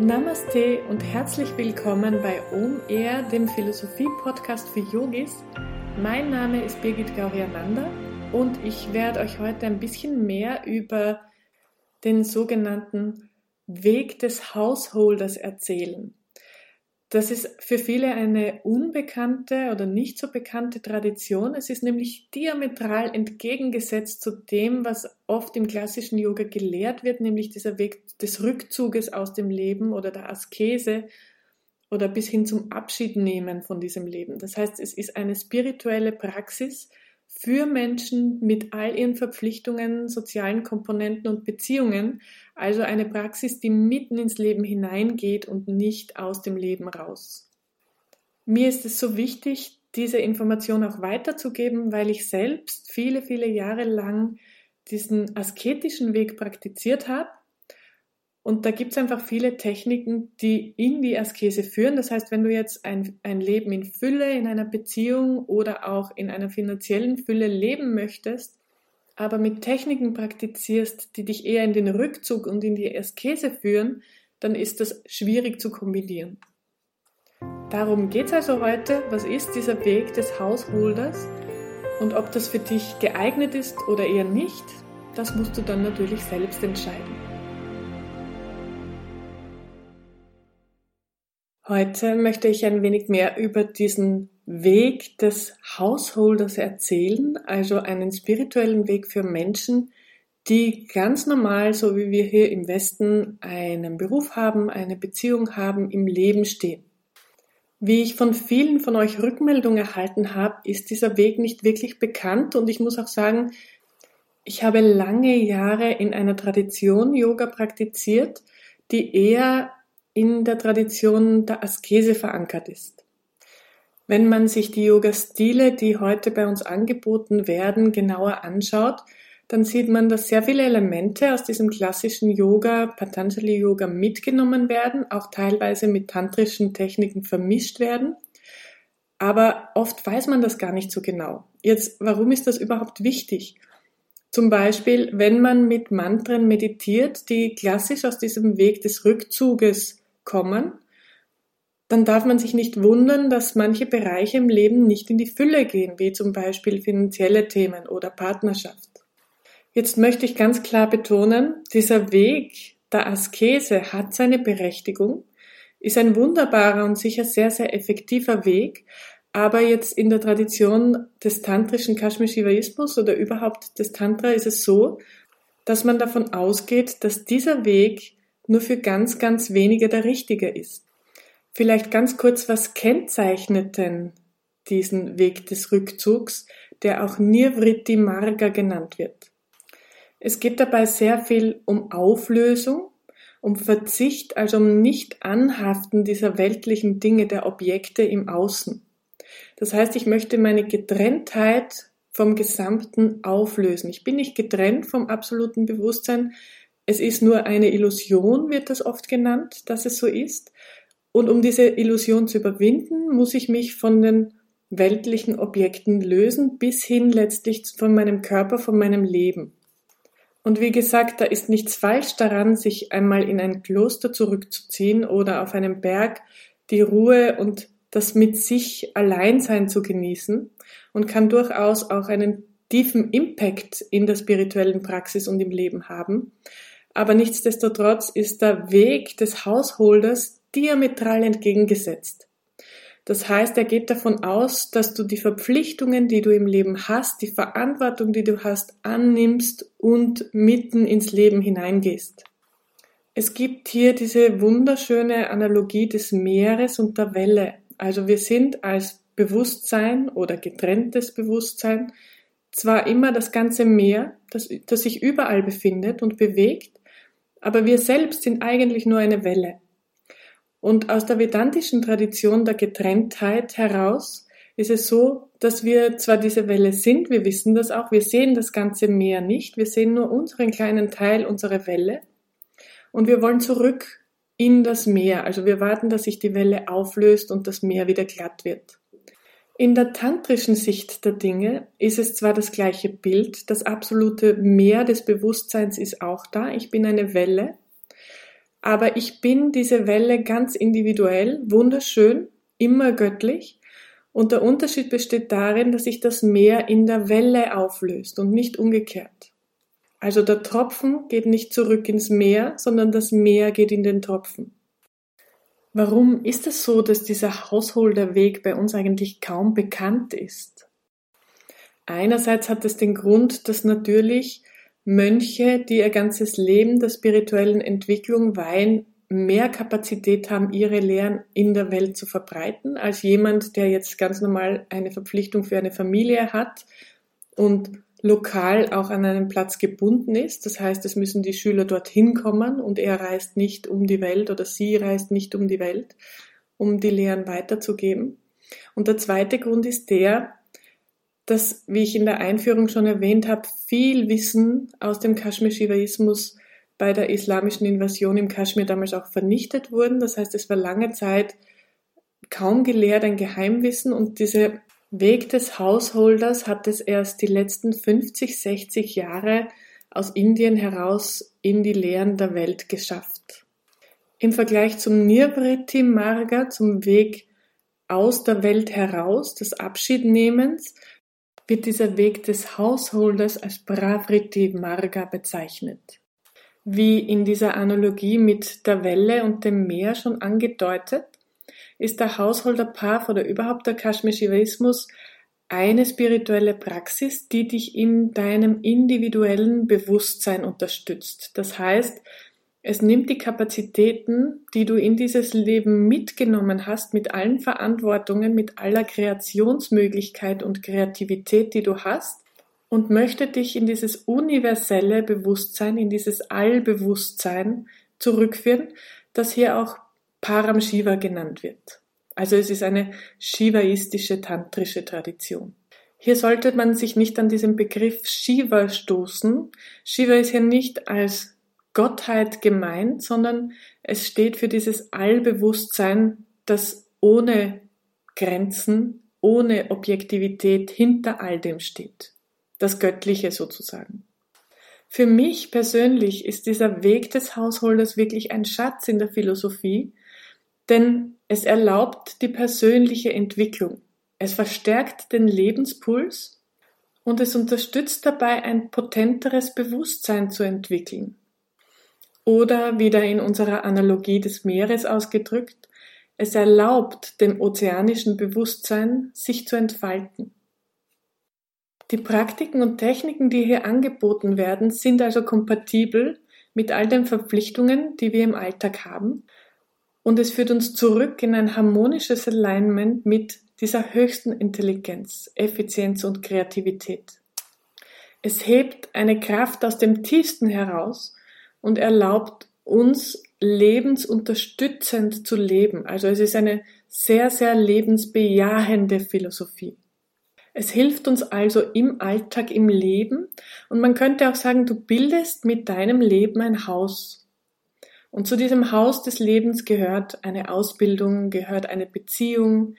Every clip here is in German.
Namaste und herzlich willkommen bei Om Air, dem Philosophie-Podcast für Yogis. Mein Name ist Birgit Gauriananda und ich werde euch heute ein bisschen mehr über den sogenannten Weg des Householders erzählen. Das ist für viele eine unbekannte oder nicht so bekannte Tradition. Es ist nämlich diametral entgegengesetzt zu dem, was oft im klassischen Yoga gelehrt wird, nämlich dieser Weg des Rückzuges aus dem Leben oder der Askese oder bis hin zum Abschiednehmen von diesem Leben. Das heißt, es ist eine spirituelle Praxis für Menschen mit all ihren Verpflichtungen, sozialen Komponenten und Beziehungen, also eine Praxis, die mitten ins Leben hineingeht und nicht aus dem Leben raus. Mir ist es so wichtig, diese Information auch weiterzugeben, weil ich selbst viele, viele Jahre lang diesen asketischen Weg praktiziert habe. Und da gibt es einfach viele Techniken, die in die Askese führen. Das heißt, wenn du jetzt ein, ein Leben in Fülle, in einer Beziehung oder auch in einer finanziellen Fülle leben möchtest, aber mit Techniken praktizierst, die dich eher in den Rückzug und in die Askese führen, dann ist das schwierig zu kombinieren. Darum geht es also heute, was ist dieser Weg des Hausholders und ob das für dich geeignet ist oder eher nicht, das musst du dann natürlich selbst entscheiden. Heute möchte ich ein wenig mehr über diesen Weg des Householders erzählen, also einen spirituellen Weg für Menschen, die ganz normal, so wie wir hier im Westen, einen Beruf haben, eine Beziehung haben, im Leben stehen. Wie ich von vielen von euch Rückmeldungen erhalten habe, ist dieser Weg nicht wirklich bekannt und ich muss auch sagen, ich habe lange Jahre in einer Tradition Yoga praktiziert, die eher in der Tradition der Askese verankert ist. Wenn man sich die Yoga-Stile, die heute bei uns angeboten werden, genauer anschaut, dann sieht man, dass sehr viele Elemente aus diesem klassischen Yoga, Patanjali Yoga mitgenommen werden, auch teilweise mit tantrischen Techniken vermischt werden. Aber oft weiß man das gar nicht so genau. Jetzt, warum ist das überhaupt wichtig? Zum Beispiel, wenn man mit Mantren meditiert, die klassisch aus diesem Weg des Rückzuges kommen, dann darf man sich nicht wundern, dass manche Bereiche im Leben nicht in die Fülle gehen, wie zum Beispiel finanzielle Themen oder Partnerschaft. Jetzt möchte ich ganz klar betonen, dieser Weg der Askese hat seine Berechtigung, ist ein wunderbarer und sicher sehr, sehr effektiver Weg, aber jetzt in der Tradition des tantrischen Kashmir-Shivaismus oder überhaupt des Tantra ist es so, dass man davon ausgeht, dass dieser Weg nur für ganz, ganz wenige der richtige ist. Vielleicht ganz kurz, was kennzeichnet denn diesen Weg des Rückzugs, der auch Nirvritti Marga genannt wird? Es geht dabei sehr viel um Auflösung, um Verzicht, also um Nicht-Anhaften dieser weltlichen Dinge, der Objekte im Außen. Das heißt, ich möchte meine Getrenntheit vom Gesamten auflösen. Ich bin nicht getrennt vom absoluten Bewusstsein. Es ist nur eine Illusion, wird das oft genannt, dass es so ist. Und um diese Illusion zu überwinden, muss ich mich von den weltlichen Objekten lösen, bis hin letztlich von meinem Körper, von meinem Leben. Und wie gesagt, da ist nichts falsch daran, sich einmal in ein Kloster zurückzuziehen oder auf einem Berg die Ruhe und das mit sich Alleinsein zu genießen und kann durchaus auch einen tiefen Impact in der spirituellen Praxis und im Leben haben. Aber nichtsdestotrotz ist der Weg des Hausholders diametral entgegengesetzt. Das heißt, er geht davon aus, dass du die Verpflichtungen, die du im Leben hast, die Verantwortung, die du hast, annimmst und mitten ins Leben hineingehst. Es gibt hier diese wunderschöne Analogie des Meeres und der Welle. Also wir sind als Bewusstsein oder getrenntes Bewusstsein zwar immer das ganze Meer, das, das sich überall befindet und bewegt, aber wir selbst sind eigentlich nur eine Welle. Und aus der vedantischen Tradition der Getrenntheit heraus ist es so, dass wir zwar diese Welle sind, wir wissen das auch, wir sehen das ganze Meer nicht, wir sehen nur unseren kleinen Teil, unsere Welle. Und wir wollen zurück in das Meer, also wir warten, dass sich die Welle auflöst und das Meer wieder glatt wird. In der tantrischen Sicht der Dinge ist es zwar das gleiche Bild, das absolute Meer des Bewusstseins ist auch da, ich bin eine Welle, aber ich bin diese Welle ganz individuell, wunderschön, immer göttlich. Und der Unterschied besteht darin, dass sich das Meer in der Welle auflöst und nicht umgekehrt. Also der Tropfen geht nicht zurück ins Meer, sondern das Meer geht in den Tropfen. Warum ist es so, dass dieser Hausholderweg bei uns eigentlich kaum bekannt ist? Einerseits hat es den Grund, dass natürlich Mönche, die ihr ganzes Leben der spirituellen Entwicklung weihen, mehr Kapazität haben, ihre Lehren in der Welt zu verbreiten, als jemand, der jetzt ganz normal eine Verpflichtung für eine Familie hat und lokal auch an einen Platz gebunden ist. Das heißt, es müssen die Schüler dorthin kommen und er reist nicht um die Welt oder sie reist nicht um die Welt, um die Lehren weiterzugeben. Und der zweite Grund ist der, dass, wie ich in der Einführung schon erwähnt habe, viel Wissen aus dem Kaschmir-Shivaismus bei der islamischen Invasion im Kaschmir damals auch vernichtet wurden. Das heißt, es war lange Zeit kaum gelehrt, ein Geheimwissen und dieser Weg des Hausholders hat es erst die letzten 50, 60 Jahre aus Indien heraus in die Lehren der Welt geschafft. Im Vergleich zum Nirvriti Marga, zum Weg aus der Welt heraus, des Abschiednehmens, wird dieser Weg des Hausholders als Pravriti Marga bezeichnet. Wie in dieser Analogie mit der Welle und dem Meer schon angedeutet, ist der Hausholder-Path oder überhaupt der Kashmir-Shivaismus eine spirituelle Praxis, die dich in deinem individuellen Bewusstsein unterstützt. Das heißt, es nimmt die Kapazitäten, die du in dieses Leben mitgenommen hast, mit allen Verantwortungen, mit aller Kreationsmöglichkeit und Kreativität, die du hast, und möchte dich in dieses universelle Bewusstsein, in dieses Allbewusstsein zurückführen, das hier auch Param Shiva genannt wird. Also es ist eine shivaistische tantrische Tradition. Hier sollte man sich nicht an diesen Begriff Shiva stoßen. Shiva ist hier nicht als Gottheit gemeint, sondern es steht für dieses Allbewusstsein, das ohne Grenzen, ohne Objektivität hinter all dem steht. Das Göttliche sozusagen. Für mich persönlich ist dieser Weg des Hausholders wirklich ein Schatz in der Philosophie, denn es erlaubt die persönliche Entwicklung. Es verstärkt den Lebenspuls und es unterstützt dabei ein potenteres Bewusstsein zu entwickeln. Oder wieder in unserer Analogie des Meeres ausgedrückt, es erlaubt dem ozeanischen Bewusstsein, sich zu entfalten. Die Praktiken und Techniken, die hier angeboten werden, sind also kompatibel mit all den Verpflichtungen, die wir im Alltag haben. Und es führt uns zurück in ein harmonisches Alignment mit dieser höchsten Intelligenz, Effizienz und Kreativität. Es hebt eine Kraft aus dem Tiefsten heraus und erlaubt uns lebensunterstützend zu leben. Also es ist eine sehr, sehr lebensbejahende Philosophie. Es hilft uns also im Alltag, im Leben und man könnte auch sagen, du bildest mit deinem Leben ein Haus. Und zu diesem Haus des Lebens gehört eine Ausbildung, gehört eine Beziehung,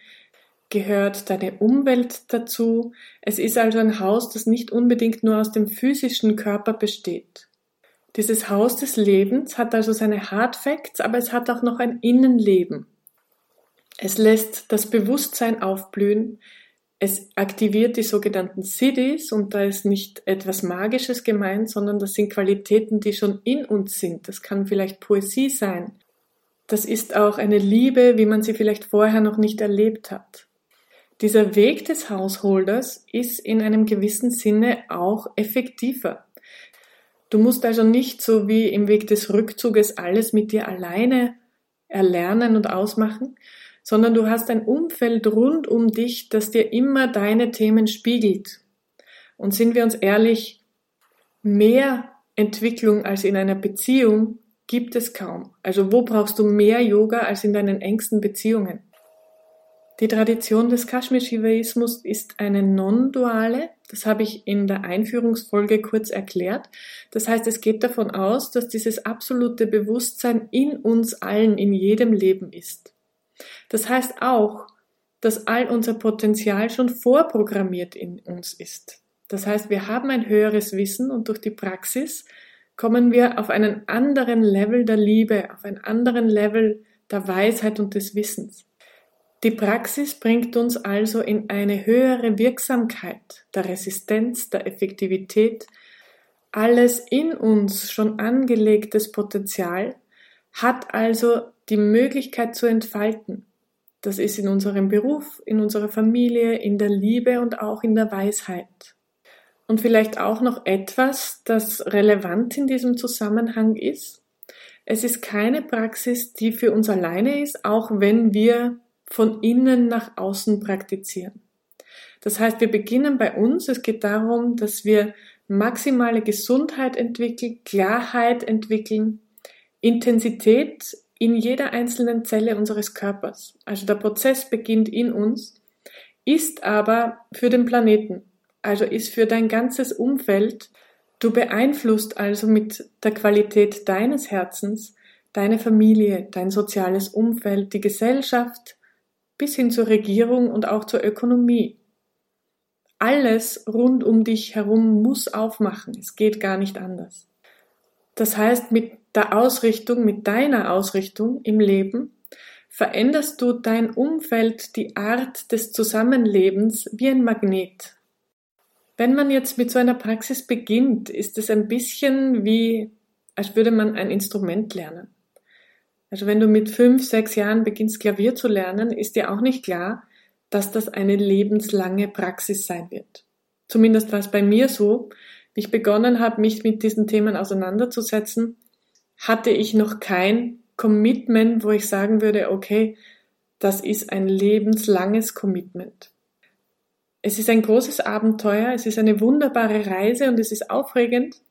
gehört deine Umwelt dazu. Es ist also ein Haus, das nicht unbedingt nur aus dem physischen Körper besteht. Dieses Haus des Lebens hat also seine Hard Facts, aber es hat auch noch ein Innenleben. Es lässt das Bewusstsein aufblühen, es aktiviert die sogenannten Cities und da ist nicht etwas Magisches gemeint, sondern das sind Qualitäten, die schon in uns sind. Das kann vielleicht Poesie sein. Das ist auch eine Liebe, wie man sie vielleicht vorher noch nicht erlebt hat. Dieser Weg des Hausholders ist in einem gewissen Sinne auch effektiver. Du musst also nicht so wie im Weg des Rückzuges alles mit dir alleine erlernen und ausmachen, sondern du hast ein Umfeld rund um dich, das dir immer deine Themen spiegelt. Und sind wir uns ehrlich, mehr Entwicklung als in einer Beziehung gibt es kaum. Also wo brauchst du mehr Yoga als in deinen engsten Beziehungen? Die Tradition des Kashmir-Shivaismus ist eine non-duale, das habe ich in der Einführungsfolge kurz erklärt. Das heißt, es geht davon aus, dass dieses absolute Bewusstsein in uns allen, in jedem Leben ist. Das heißt auch, dass all unser Potenzial schon vorprogrammiert in uns ist. Das heißt, wir haben ein höheres Wissen und durch die Praxis kommen wir auf einen anderen Level der Liebe, auf einen anderen Level der Weisheit und des Wissens. Die Praxis bringt uns also in eine höhere Wirksamkeit der Resistenz, der Effektivität. Alles in uns schon angelegtes Potenzial hat also die Möglichkeit zu entfalten. Das ist in unserem Beruf, in unserer Familie, in der Liebe und auch in der Weisheit. Und vielleicht auch noch etwas, das relevant in diesem Zusammenhang ist. Es ist keine Praxis, die für uns alleine ist, auch wenn wir von innen nach außen praktizieren. Das heißt, wir beginnen bei uns. Es geht darum, dass wir maximale Gesundheit entwickeln, Klarheit entwickeln, Intensität in jeder einzelnen Zelle unseres Körpers. Also der Prozess beginnt in uns, ist aber für den Planeten, also ist für dein ganzes Umfeld. Du beeinflusst also mit der Qualität deines Herzens deine Familie, dein soziales Umfeld, die Gesellschaft bis hin zur Regierung und auch zur Ökonomie. Alles rund um dich herum muss aufmachen. Es geht gar nicht anders. Das heißt, mit der Ausrichtung, mit deiner Ausrichtung im Leben, veränderst du dein Umfeld, die Art des Zusammenlebens wie ein Magnet. Wenn man jetzt mit so einer Praxis beginnt, ist es ein bisschen wie, als würde man ein Instrument lernen. Also wenn du mit fünf, sechs Jahren beginnst Klavier zu lernen, ist dir auch nicht klar, dass das eine lebenslange Praxis sein wird. Zumindest war es bei mir so. Wie ich begonnen habe, mich mit diesen Themen auseinanderzusetzen, hatte ich noch kein Commitment, wo ich sagen würde, okay, das ist ein lebenslanges Commitment. Es ist ein großes Abenteuer, es ist eine wunderbare Reise und es ist aufregend.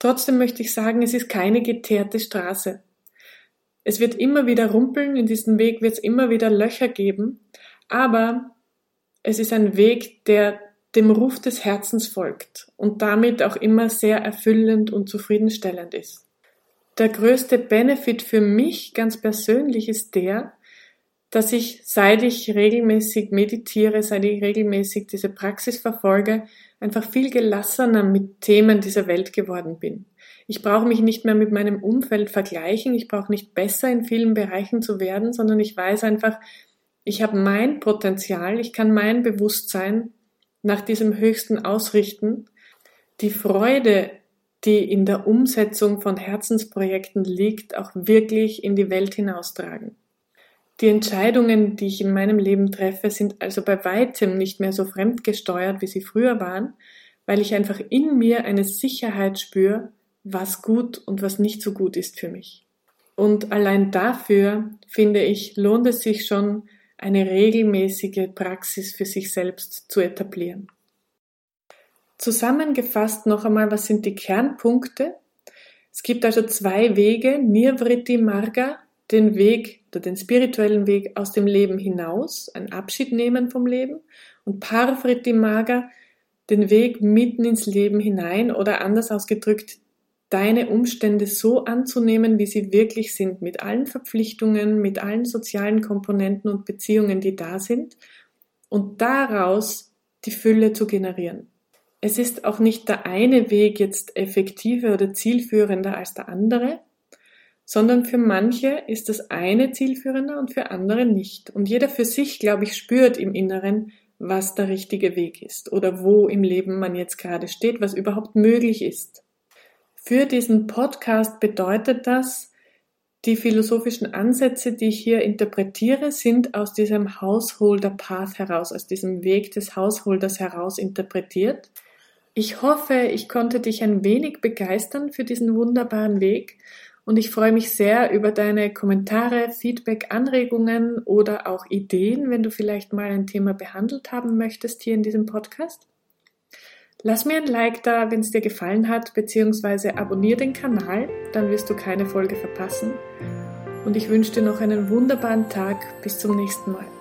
Trotzdem möchte ich sagen, es ist keine geteerte Straße. Es wird immer wieder rumpeln, in diesem Weg wird es immer wieder Löcher geben, aber es ist ein Weg, der dem Ruf des Herzens folgt und damit auch immer sehr erfüllend und zufriedenstellend ist. Der größte Benefit für mich ganz persönlich ist der, dass ich, seit ich regelmäßig meditiere, seit ich regelmäßig diese Praxis verfolge, einfach viel gelassener mit Themen dieser Welt geworden bin. Ich brauche mich nicht mehr mit meinem Umfeld vergleichen, ich brauche nicht besser in vielen Bereichen zu werden, sondern ich weiß einfach, ich habe mein Potenzial, ich kann mein Bewusstsein nach diesem Höchsten ausrichten. Die Freude, die in der Umsetzung von Herzensprojekten liegt, auch wirklich in die Welt hinaustragen. Die Entscheidungen, die ich in meinem Leben treffe, sind also bei weitem nicht mehr so fremdgesteuert, wie sie früher waren, weil ich einfach in mir eine Sicherheit spüre, was gut und was nicht so gut ist für mich. Und allein dafür, finde ich, lohnt es sich schon, eine regelmäßige Praxis für sich selbst zu etablieren. Zusammengefasst noch einmal, was sind die Kernpunkte? Es gibt also zwei Wege, Nirvriti Marga, den Weg oder den spirituellen Weg aus dem Leben hinaus, ein Abschied nehmen vom Leben, und Parvriti Marga, den Weg mitten ins Leben hinein oder anders ausgedrückt, deine Umstände so anzunehmen, wie sie wirklich sind, mit allen Verpflichtungen, mit allen sozialen Komponenten und Beziehungen, die da sind, und daraus die Fülle zu generieren. Es ist auch nicht der eine Weg jetzt effektiver oder zielführender als der andere, sondern für manche ist das eine zielführender und für andere nicht. Und jeder für sich, glaube ich, spürt im Inneren, was der richtige Weg ist oder wo im Leben man jetzt gerade steht, was überhaupt möglich ist. Für diesen Podcast bedeutet das, die philosophischen Ansätze, die ich hier interpretiere, sind aus diesem Householder Path heraus, aus diesem Weg des Hausholders heraus interpretiert. Ich hoffe, ich konnte dich ein wenig begeistern für diesen wunderbaren Weg und ich freue mich sehr über deine Kommentare, Feedback, Anregungen oder auch Ideen, wenn du vielleicht mal ein Thema behandelt haben möchtest hier in diesem Podcast. Lass mir ein Like da, wenn es dir gefallen hat, beziehungsweise abonniere den Kanal, dann wirst du keine Folge verpassen. Und ich wünsche dir noch einen wunderbaren Tag. Bis zum nächsten Mal.